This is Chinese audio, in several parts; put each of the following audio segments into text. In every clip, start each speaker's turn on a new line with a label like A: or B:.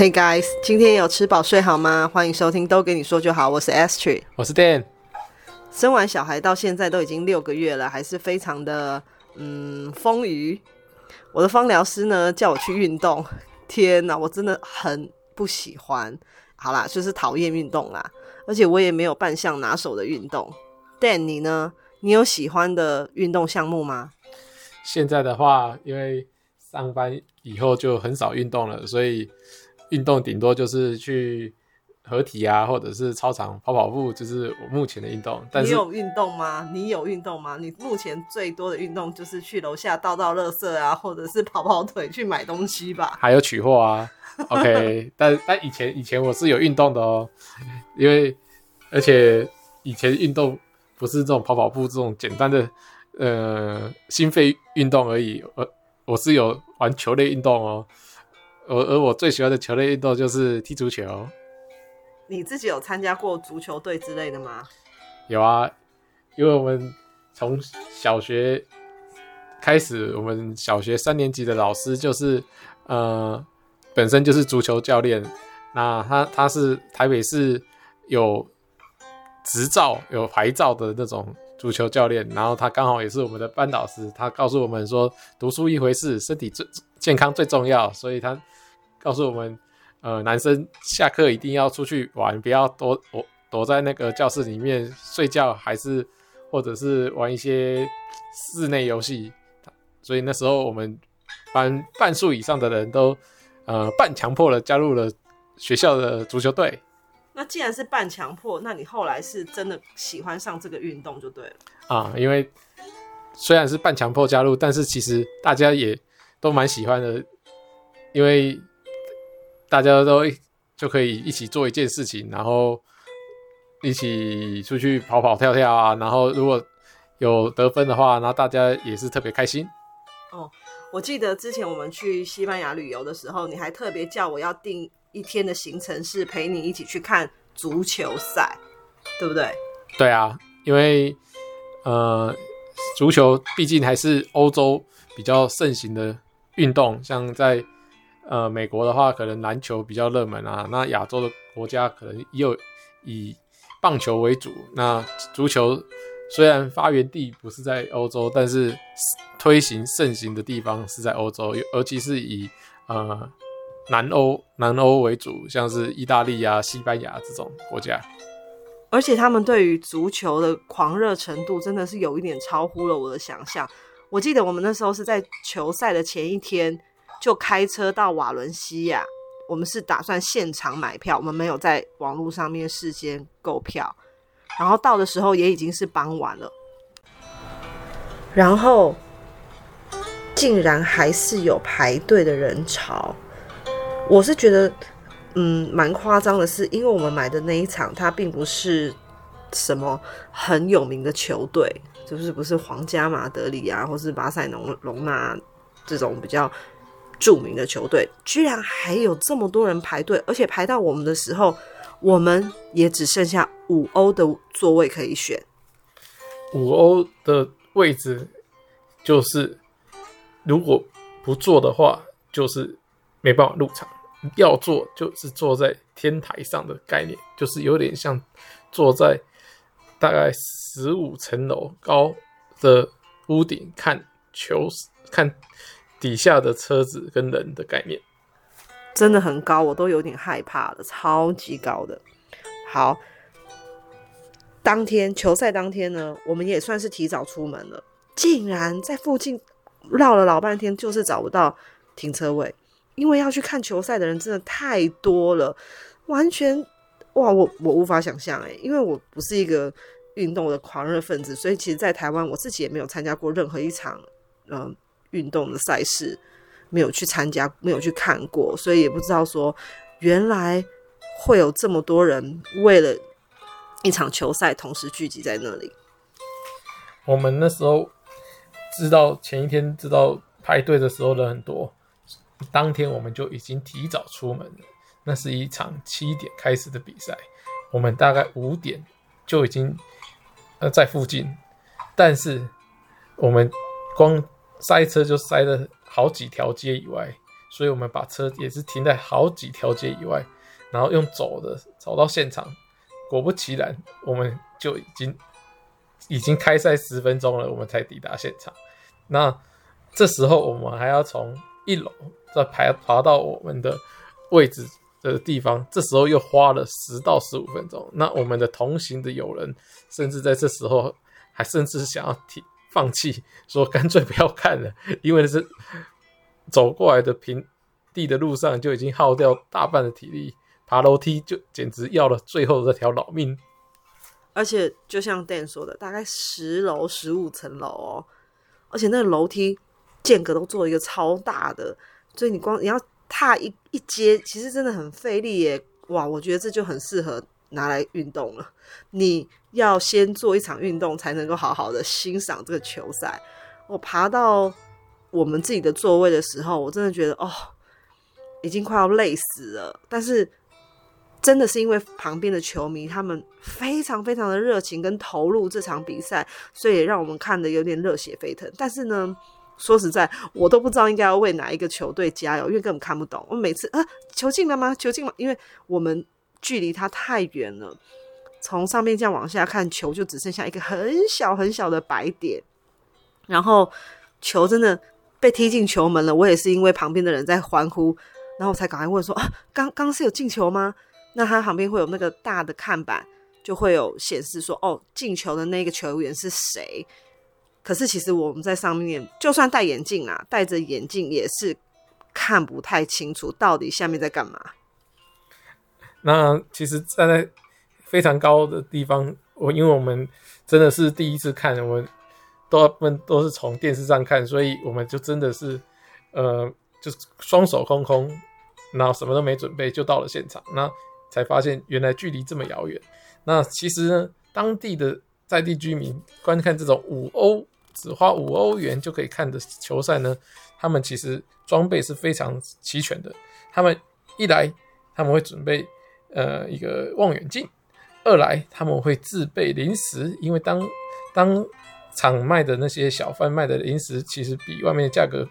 A: Hey guys，今天有吃饱睡好吗？欢迎收听都给你说就好，我是 Astrid，
B: 我是 Dan。
A: 生完小孩到现在都已经六个月了，还是非常的嗯丰腴。我的芳疗师呢叫我去运动，天哪，我真的很不喜欢。好啦，就是讨厌运动啦，而且我也没有半项拿手的运动。Dan，你呢？你有喜欢的运动项目吗？
B: 现在的话，因为上班以后就很少运动了，所以运动顶多就是去合体啊，或者是操场跑跑步，就是我目前的运动。但是
A: 你有运动吗？你有运动吗？你目前最多的运动就是去楼下倒倒垃圾啊，或者是跑跑腿去买东西吧。
B: 还有取货啊。OK，但但以前以前我是有运动的哦，因为而且以前运动不是这种跑跑步这种简单的。呃，心肺运动而已。我我是有玩球类运动哦。而而我最喜欢的球类运动就是踢足球。
A: 你自己有参加过足球队之类的吗？
B: 有啊，因为我们从小学开始，我们小学三年级的老师就是呃，本身就是足球教练。那他他是台北市有执照、有牌照的那种。足球教练，然后他刚好也是我们的班导师。他告诉我们说，读书一回事，身体最健康最重要。所以他告诉我们，呃，男生下课一定要出去玩，不要躲躲躲在那个教室里面睡觉，还是或者是玩一些室内游戏。所以那时候我们班半数以上的人都呃半强迫的加入了学校的足球队。
A: 那既然是半强迫，那你后来是真的喜欢上这个运动就对了
B: 啊。因为虽然是半强迫加入，但是其实大家也都蛮喜欢的，因为大家都就可以一起做一件事情，然后一起出去跑跑跳跳啊。然后如果有得分的话，那大家也是特别开心。
A: 哦，我记得之前我们去西班牙旅游的时候，你还特别叫我要订。一天的行程是陪你一起去看足球赛，对不对？
B: 对啊，因为呃，足球毕竟还是欧洲比较盛行的运动，像在呃美国的话，可能篮球比较热门啊。那亚洲的国家可能又以棒球为主。那足球虽然发源地不是在欧洲，但是推行盛行的地方是在欧洲，尤其是以呃。南欧南欧为主，像是意大利啊、西班牙这种国家，
A: 而且他们对于足球的狂热程度真的是有一点超乎了我的想象。我记得我们那时候是在球赛的前一天就开车到瓦伦西亚，我们是打算现场买票，我们没有在网络上面事先购票，然后到的时候也已经是傍晚了，然后竟然还是有排队的人潮。我是觉得，嗯，蛮夸张的是，因为我们买的那一场，它并不是什么很有名的球队，就是不是皇家马德里啊，或是巴塞隆隆纳这种比较著名的球队，居然还有这么多人排队，而且排到我们的时候，我们也只剩下五欧的座位可以选。
B: 五欧的位置就是，如果不坐的话，就是没办法入场。要坐就是坐在天台上的概念，就是有点像坐在大概十五层楼高的屋顶看球，看底下的车子跟人的概念，
A: 真的很高，我都有点害怕了，超级高的。好，当天球赛当天呢，我们也算是提早出门了，竟然在附近绕了老半天，就是找不到停车位。因为要去看球赛的人真的太多了，完全哇，我我无法想象诶，因为我不是一个运动的狂热分子，所以其实，在台湾我自己也没有参加过任何一场嗯、呃、运动的赛事，没有去参加，没有去看过，所以也不知道说原来会有这么多人为了一场球赛同时聚集在那里。
B: 我们那时候知道前一天知道排队的时候人很多。当天我们就已经提早出门了，那是一场七点开始的比赛，我们大概五点就已经呃在附近，但是我们光塞车就塞了好几条街以外，所以我们把车也是停在好几条街以外，然后用走的走到现场。果不其然，我们就已经已经开赛十分钟了，我们才抵达现场。那这时候我们还要从一楼再爬爬到我们的位置的地方，这时候又花了十到十五分钟。那我们的同行的友人，甚至在这时候还甚至想要提放弃，说干脆不要看了，因为是走过来的平地的路上就已经耗掉大半的体力。爬楼梯就简直要了最后这条老命，
A: 而且就像 Dan 说的，大概十楼、十五层楼哦，而且那个楼梯间隔都做一个超大的，所以你光你要踏一一阶，其实真的很费力耶。哇，我觉得这就很适合拿来运动了。你要先做一场运动，才能够好好的欣赏这个球赛。我爬到我们自己的座位的时候，我真的觉得哦，已经快要累死了，但是。真的是因为旁边的球迷他们非常非常的热情跟投入这场比赛，所以让我们看得有点热血沸腾。但是呢，说实在，我都不知道应该要为哪一个球队加油，因为根本看不懂。我每次啊，球进了吗？球进了，因为我们距离他太远了，从上面这样往下看，球就只剩下一个很小很小的白点。然后球真的被踢进球门了，我也是因为旁边的人在欢呼，然后我才赶快问说啊，刚刚是有进球吗？那它旁边会有那个大的看板，就会有显示说，哦，进球的那个球员是谁。可是其实我们在上面，就算戴眼镜啊，戴着眼镜也是看不太清楚到底下面在干嘛。
B: 那其实站在非常高的地方，我因为我们真的是第一次看，我们都问都是从电视上看，所以我们就真的是呃，就双手空空，然后什么都没准备就到了现场。那才发现原来距离这么遥远。那其实呢，当地的在地居民观看这种五欧只花五欧元就可以看的球赛呢，他们其实装备是非常齐全的。他们一来他们会准备呃一个望远镜，二来他们会自备零食，因为当当场卖的那些小贩卖的零食，其实比外面的价格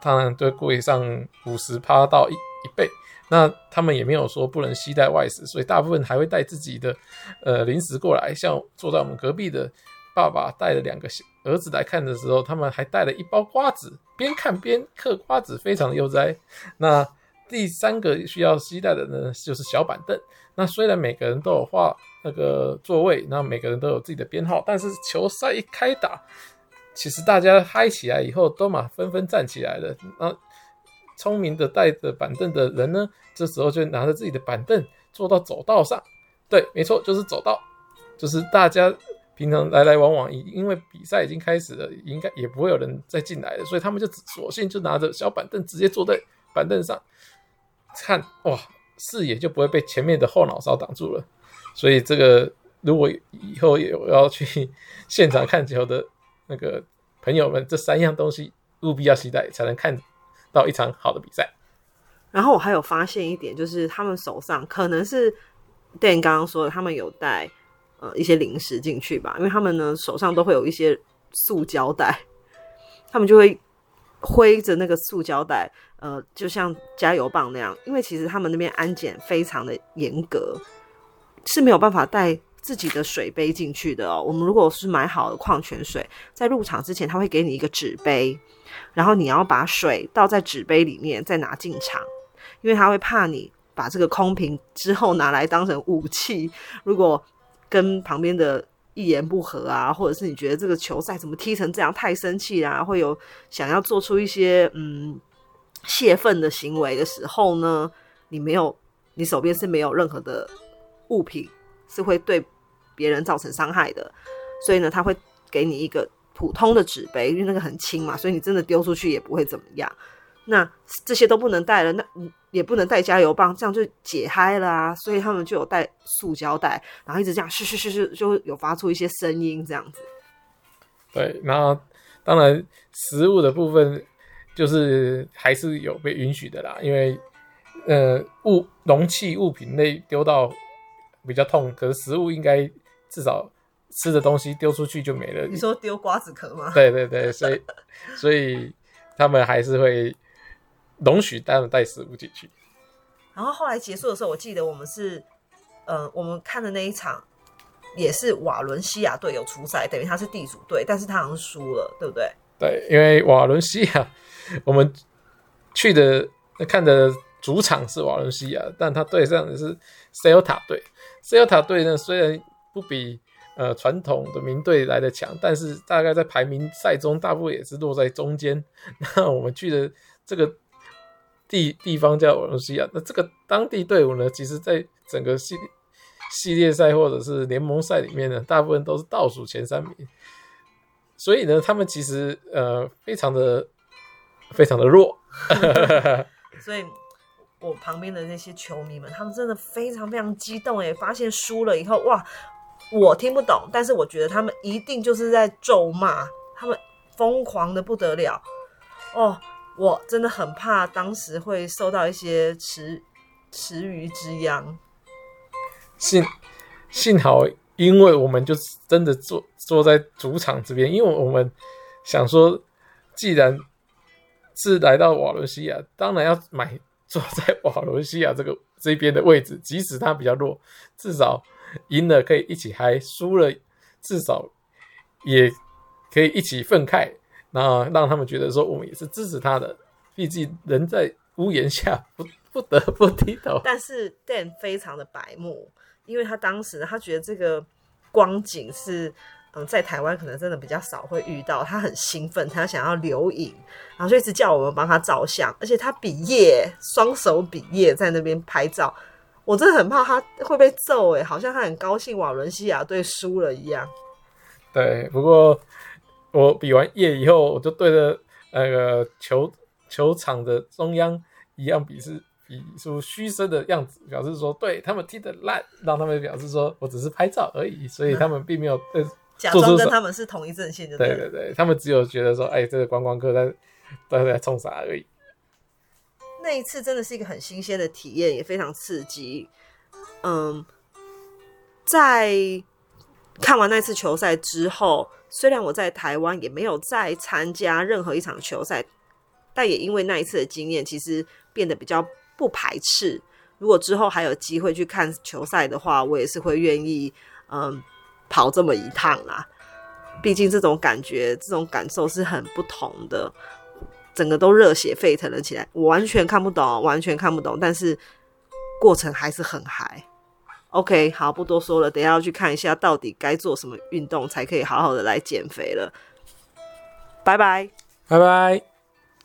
B: 当然都贵上五十趴到一一倍。那他们也没有说不能携带外食，所以大部分还会带自己的呃零食过来。像坐在我们隔壁的爸爸带了两个小儿子来看的时候，他们还带了一包瓜子，边看边嗑瓜子，非常的悠哉。那第三个需要携带的呢，就是小板凳。那虽然每个人都有画那个座位，那每个人都有自己的编号，但是球赛一开打，其实大家嗨起来以后，都嘛纷纷站起来了。那聪明的带着板凳的人呢，这时候就拿着自己的板凳坐到走道上。对，没错，就是走道，就是大家平常来来往往，因为比赛已经开始了，应该也不会有人再进来了，所以他们就索性就拿着小板凳直接坐在板凳上看，哇，视野就不会被前面的后脑勺挡住了。所以这个如果以后有要去现场看球的那个朋友们，这三样东西务必要携带才能看。到一场好的比赛，
A: 然后我还有发现一点，就是他们手上可能是 Dan 刚刚说的，他们有带呃一些零食进去吧，因为他们呢手上都会有一些塑胶袋，他们就会挥着那个塑胶袋，呃，就像加油棒那样，因为其实他们那边安检非常的严格，是没有办法带自己的水杯进去的哦。我们如果是买好的矿泉水，在入场之前，他会给你一个纸杯。然后你要把水倒在纸杯里面，再拿进场，因为他会怕你把这个空瓶之后拿来当成武器。如果跟旁边的一言不合啊，或者是你觉得这个球赛怎么踢成这样太生气啊，会有想要做出一些嗯泄愤的行为的时候呢，你没有，你手边是没有任何的物品是会对别人造成伤害的，所以呢，他会给你一个。普通的纸杯，因为那个很轻嘛，所以你真的丢出去也不会怎么样。那这些都不能带了，那也不能带加油棒，这样就解嗨了啊。所以他们就有带塑胶袋，然后一直这样嘘嘘嘘嘘，就有发出一些声音这样子。
B: 对，然后当然食物的部分就是还是有被允许的啦，因为呃物容器物品类丢到比较痛，可是食物应该至少。吃的东西丢出去就没了。
A: 你说丢瓜子壳吗？
B: 对对对，所以所以他们还是会容许他们带食物进去。
A: 然后后来结束的时候，我记得我们是，呃，我们看的那一场也是瓦伦西亚队有出赛，等于他是地主队，但是他好像输了，对不对？
B: 对，因为瓦伦西亚，我们去的看的主场是瓦伦西亚，但他对上的是塞尔塔队。塞尔塔队呢，虽然不比呃传统的名队来的强，但是大概在排名赛中，大部分也是落在中间。那我们去的这个地地方叫瓦伦西亚，那这个当地队伍呢，其实在整个系系列赛或者是联盟赛里面呢，大部分都是倒数前三名。所以呢，他们其实呃非常的非常的弱，
A: 所以我旁边的那些球迷们，他们真的非常非常激动诶，发现输了以后，哇，我听不懂，但是我觉得他们一定就是在咒骂，他们疯狂的不得了哦，我真的很怕当时会受到一些池池鱼之殃，
B: 幸幸好。因为我们就真的坐坐在主场这边，因为我们想说，既然是来到瓦伦西亚，当然要买坐在瓦伦西亚这个这边的位置，即使他比较弱，至少赢了可以一起嗨，输了至少也可以一起愤慨，然后让他们觉得说我们也是支持他的。毕竟人在屋檐下，不不得不低头。
A: 但是 Dan 非常的白目。因为他当时他觉得这个光景是，嗯，在台湾可能真的比较少会遇到。他很兴奋，他想要留影，然后就一直叫我们帮他照相，而且他比耶，双手比耶在那边拍照。我真的很怕他会被揍哎，好像他很高兴瓦伦西亚队输了一样。
B: 对，不过我比完耶以后，我就对着那个球球场的中央一样比试。比出嘘声的样子，表示说对他们踢得烂，让他们表示说我只是拍照而已，所以他们并没有呃
A: 假装跟他们是同一阵线的。
B: 对对对，他们只有觉得说，哎，这个观光客在在在冲啥而已。
A: 那一次真的是一个很新鲜的体验，也非常刺激。嗯，在看完那次球赛之后，虽然我在台湾也没有再参加任何一场球赛，但也因为那一次的经验，其实变得比较。不排斥，如果之后还有机会去看球赛的话，我也是会愿意，嗯，跑这么一趟啦。毕竟这种感觉、这种感受是很不同的，整个都热血沸腾了起来。我完全看不懂，完全看不懂，但是过程还是很嗨。OK，好，不多说了，等下要去看一下到底该做什么运动才可以好好的来减肥了。拜拜，
B: 拜拜。